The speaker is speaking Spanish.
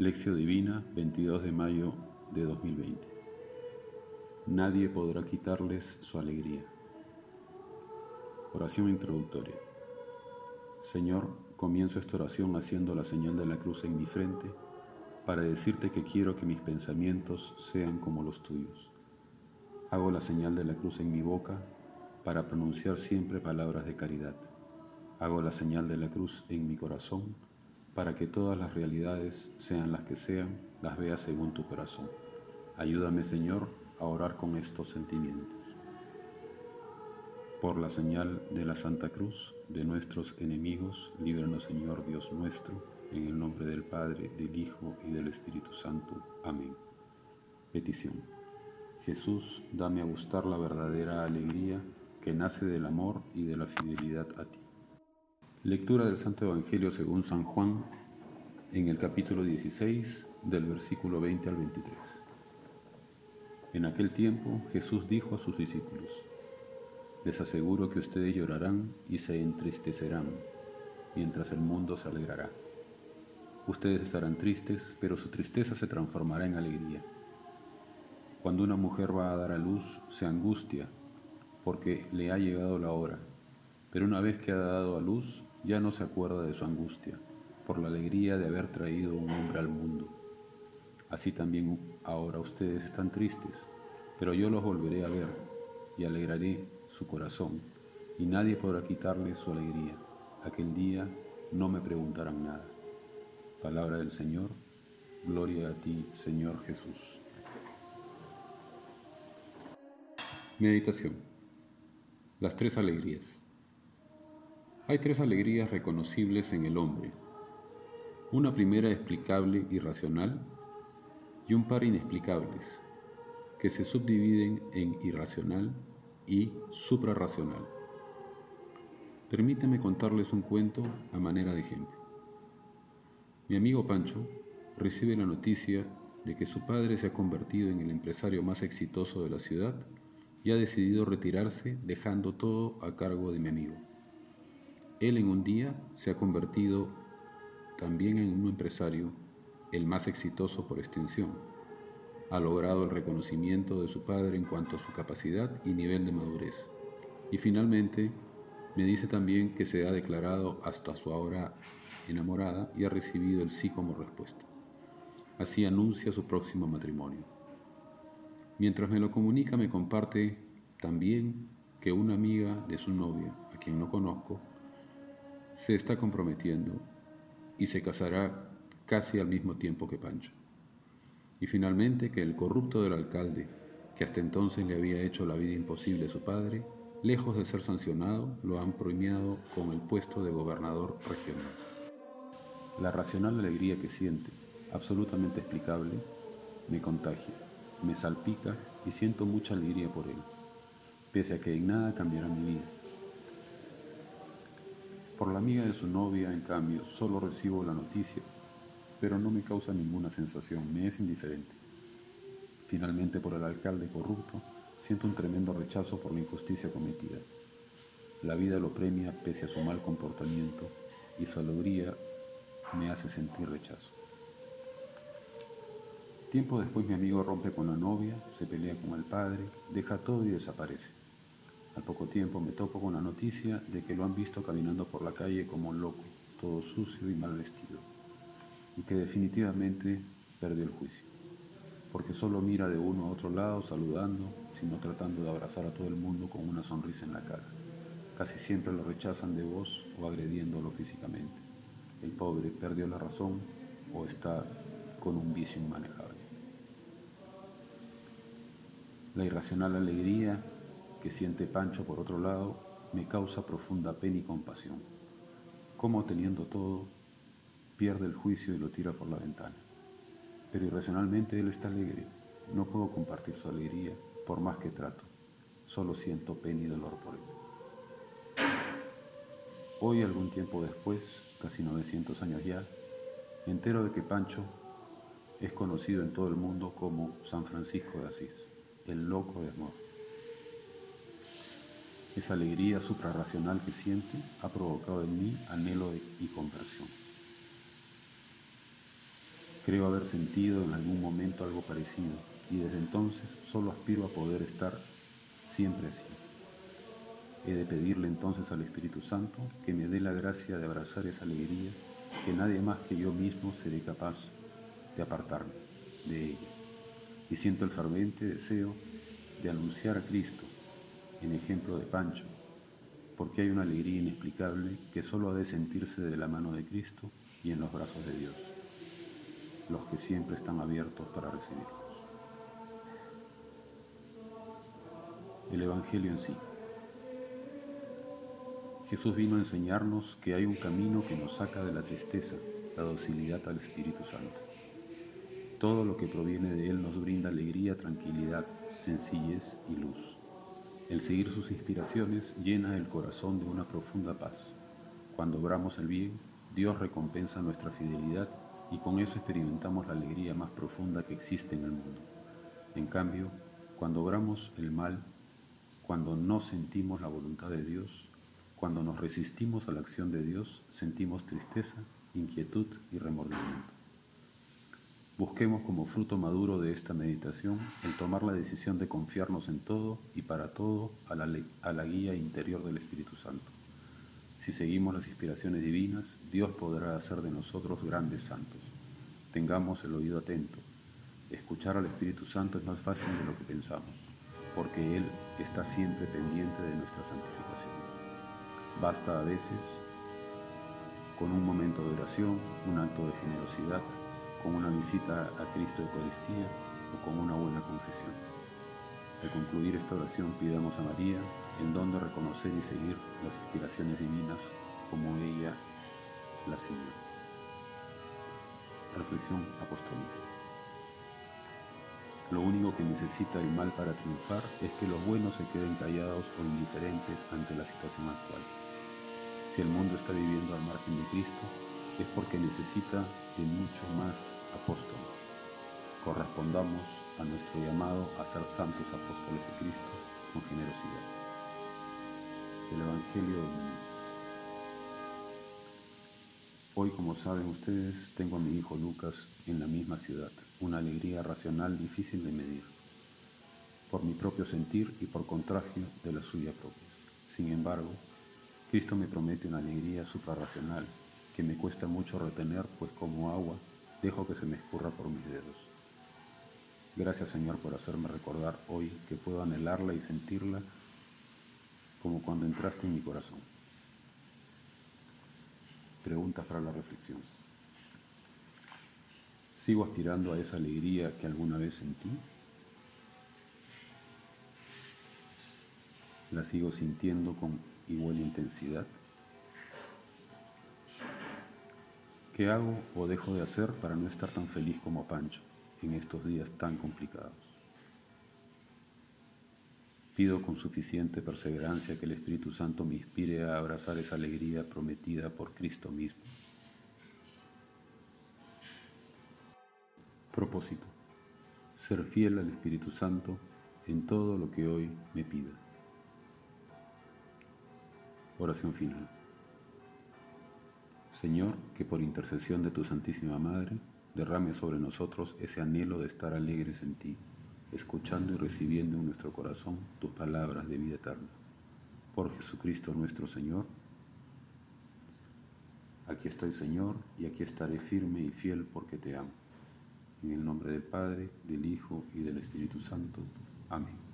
Lección Divina, 22 de mayo de 2020. Nadie podrá quitarles su alegría. Oración introductoria. Señor, comienzo esta oración haciendo la señal de la cruz en mi frente para decirte que quiero que mis pensamientos sean como los tuyos. Hago la señal de la cruz en mi boca para pronunciar siempre palabras de caridad. Hago la señal de la cruz en mi corazón para que todas las realidades, sean las que sean, las veas según tu corazón. Ayúdame, Señor, a orar con estos sentimientos. Por la señal de la Santa Cruz de nuestros enemigos, líbranos, Señor Dios nuestro, en el nombre del Padre, del Hijo y del Espíritu Santo. Amén. Petición. Jesús, dame a gustar la verdadera alegría que nace del amor y de la fidelidad a ti. Lectura del Santo Evangelio según San Juan en el capítulo 16 del versículo 20 al 23. En aquel tiempo Jesús dijo a sus discípulos, Les aseguro que ustedes llorarán y se entristecerán, mientras el mundo se alegrará. Ustedes estarán tristes, pero su tristeza se transformará en alegría. Cuando una mujer va a dar a luz, se angustia, porque le ha llegado la hora, pero una vez que ha dado a luz, ya no se acuerda de su angustia por la alegría de haber traído un hombre al mundo. Así también ahora ustedes están tristes, pero yo los volveré a ver y alegraré su corazón, y nadie podrá quitarle su alegría. Aquel día no me preguntarán nada. Palabra del Señor, gloria a ti, Señor Jesús. Meditación. Las tres alegrías. Hay tres alegrías reconocibles en el hombre. Una primera explicable y racional y un par inexplicables, que se subdividen en irracional y suprarracional. Permítame contarles un cuento a manera de ejemplo. Mi amigo Pancho recibe la noticia de que su padre se ha convertido en el empresario más exitoso de la ciudad y ha decidido retirarse dejando todo a cargo de mi amigo. Él en un día se ha convertido también en un empresario, el más exitoso por extensión. Ha logrado el reconocimiento de su padre en cuanto a su capacidad y nivel de madurez. Y finalmente me dice también que se ha declarado hasta su ahora enamorada y ha recibido el sí como respuesta. Así anuncia su próximo matrimonio. Mientras me lo comunica me comparte también que una amiga de su novia, a quien no conozco, se está comprometiendo y se casará casi al mismo tiempo que Pancho. Y finalmente que el corrupto del alcalde, que hasta entonces le había hecho la vida imposible a su padre, lejos de ser sancionado, lo han premiado con el puesto de gobernador regional. La racional alegría que siente, absolutamente explicable, me contagia, me salpica y siento mucha alegría por él, pese a que en nada cambiará mi vida por la amiga de su novia, en cambio, solo recibo la noticia, pero no me causa ninguna sensación, me es indiferente. Finalmente, por el alcalde corrupto, siento un tremendo rechazo por la injusticia cometida. La vida lo premia pese a su mal comportamiento y su alegría me hace sentir rechazo. Tiempo después mi amigo rompe con la novia, se pelea con el padre, deja todo y desaparece. Al poco tiempo me topo con la noticia de que lo han visto caminando por la calle como loco, todo sucio y mal vestido, y que definitivamente perdió el juicio, porque solo mira de uno a otro lado saludando, sino tratando de abrazar a todo el mundo con una sonrisa en la cara. Casi siempre lo rechazan de voz o agrediéndolo físicamente. El pobre perdió la razón o está con un vicio inmanejable. La irracional alegría que siente Pancho por otro lado me causa profunda pena y compasión. Como teniendo todo, pierde el juicio y lo tira por la ventana. Pero irracionalmente él está alegre. No puedo compartir su alegría por más que trato. Solo siento pena y dolor por él. Hoy, algún tiempo después, casi 900 años ya, me entero de que Pancho es conocido en todo el mundo como San Francisco de Asís, el loco de amor. Esa alegría suprarracional que siente ha provocado en mí anhelo y conversión. Creo haber sentido en algún momento algo parecido y desde entonces solo aspiro a poder estar siempre así. He de pedirle entonces al Espíritu Santo que me dé la gracia de abrazar esa alegría que nadie más que yo mismo seré capaz de apartarme de ella. Y siento el ferviente deseo de anunciar a Cristo en ejemplo de Pancho, porque hay una alegría inexplicable que solo ha de sentirse de la mano de Cristo y en los brazos de Dios, los que siempre están abiertos para recibirlos. El Evangelio en sí. Jesús vino a enseñarnos que hay un camino que nos saca de la tristeza, la docilidad al Espíritu Santo. Todo lo que proviene de Él nos brinda alegría, tranquilidad, sencillez y luz. El seguir sus inspiraciones llena el corazón de una profunda paz. Cuando obramos el bien, Dios recompensa nuestra fidelidad y con eso experimentamos la alegría más profunda que existe en el mundo. En cambio, cuando obramos el mal, cuando no sentimos la voluntad de Dios, cuando nos resistimos a la acción de Dios, sentimos tristeza, inquietud y remordimiento. Busquemos como fruto maduro de esta meditación el tomar la decisión de confiarnos en todo y para todo a la, guía interior del Espíritu Santo. Si seguimos las inspiraciones divinas, Dios podrá hacer de nosotros grandes santos. Tengamos el oído atento. Escuchar al Espíritu Santo es más fácil de lo que pensamos, porque Él está siempre pendiente de nuestra santificación. Basta a veces con un momento de oración, un acto de generosidad, con una visita a Cristo Eucaristía o con una buena confesión. Al concluir esta oración pidamos a María el don de reconocer y seguir las inspiraciones divinas como ella la siguió. Reflexión apostólica. Lo único que necesita el mal para triunfar es que los buenos se queden callados o indiferentes ante la situación actual. Si el mundo está viviendo al margen de Cristo, es porque necesita de mucho más apóstoles. Correspondamos a nuestro llamado a ser santos apóstoles de Cristo con generosidad. El Evangelio mundo. Hoy, como saben ustedes, tengo a mi hijo Lucas en la misma ciudad, una alegría racional difícil de medir, por mi propio sentir y por contragio de la suya propia. Sin embargo, Cristo me promete una alegría suprarracional me cuesta mucho retener, pues como agua dejo que se me escurra por mis dedos. Gracias Señor por hacerme recordar hoy que puedo anhelarla y sentirla como cuando entraste en mi corazón. Preguntas para la reflexión. ¿Sigo aspirando a esa alegría que alguna vez sentí? ¿La sigo sintiendo con igual intensidad? ¿Qué hago o dejo de hacer para no estar tan feliz como Pancho en estos días tan complicados? Pido con suficiente perseverancia que el Espíritu Santo me inspire a abrazar esa alegría prometida por Cristo mismo. Propósito. Ser fiel al Espíritu Santo en todo lo que hoy me pida. Oración final. Señor, que por intercesión de tu Santísima Madre derrame sobre nosotros ese anhelo de estar alegres en ti, escuchando y recibiendo en nuestro corazón tus palabras de vida eterna. Por Jesucristo nuestro Señor. Aquí estoy, Señor, y aquí estaré firme y fiel porque te amo. En el nombre del Padre, del Hijo y del Espíritu Santo. Amén.